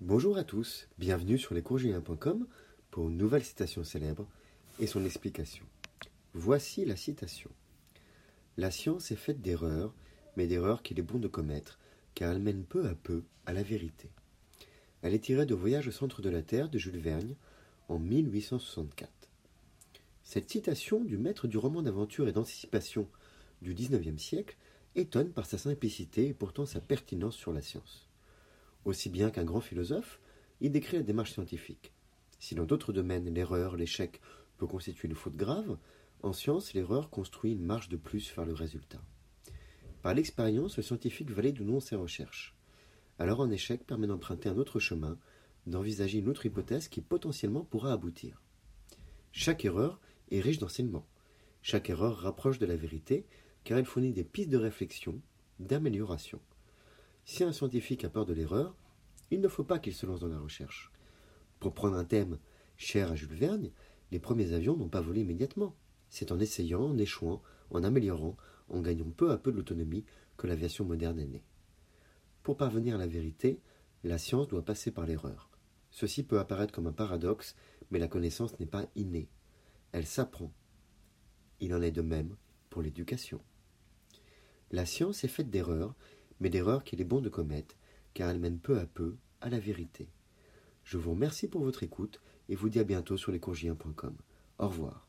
Bonjour à tous, bienvenue sur lescourgiliens.com pour une nouvelle citation célèbre et son explication. Voici la citation. La science est faite d'erreurs, mais d'erreurs qu'il est bon de commettre, car elle mène peu à peu à la vérité. Elle est tirée de Voyage au centre de la Terre de Jules Verne en 1864. Cette citation du maître du roman d'aventure et d'anticipation du XIXe siècle étonne par sa simplicité et pourtant sa pertinence sur la science. Aussi bien qu'un grand philosophe, il décrit la démarche scientifique. Si dans d'autres domaines l'erreur, l'échec peut constituer une faute grave, en science l'erreur construit une marche de plus vers le résultat. Par l'expérience, le scientifique valide ou non ses recherches. Alors un échec permet d'emprunter un autre chemin, d'envisager une autre hypothèse qui potentiellement pourra aboutir. Chaque erreur est riche d'enseignements. Chaque erreur rapproche de la vérité car elle fournit des pistes de réflexion, d'amélioration. Si un scientifique a peur de l'erreur, il ne faut pas qu'il se lance dans la recherche. Pour prendre un thème cher à Jules Verne, les premiers avions n'ont pas volé immédiatement. C'est en essayant, en échouant, en améliorant, en gagnant peu à peu de l'autonomie que l'aviation moderne est née. Pour parvenir à la vérité, la science doit passer par l'erreur. Ceci peut apparaître comme un paradoxe, mais la connaissance n'est pas innée. Elle s'apprend. Il en est de même pour l'éducation. La science est faite d'erreurs, mais d'erreurs qu'il est bon de commettre, car elles mènent peu à peu à la vérité. Je vous remercie pour votre écoute et vous dis à bientôt sur lescourgiens.com. Au revoir.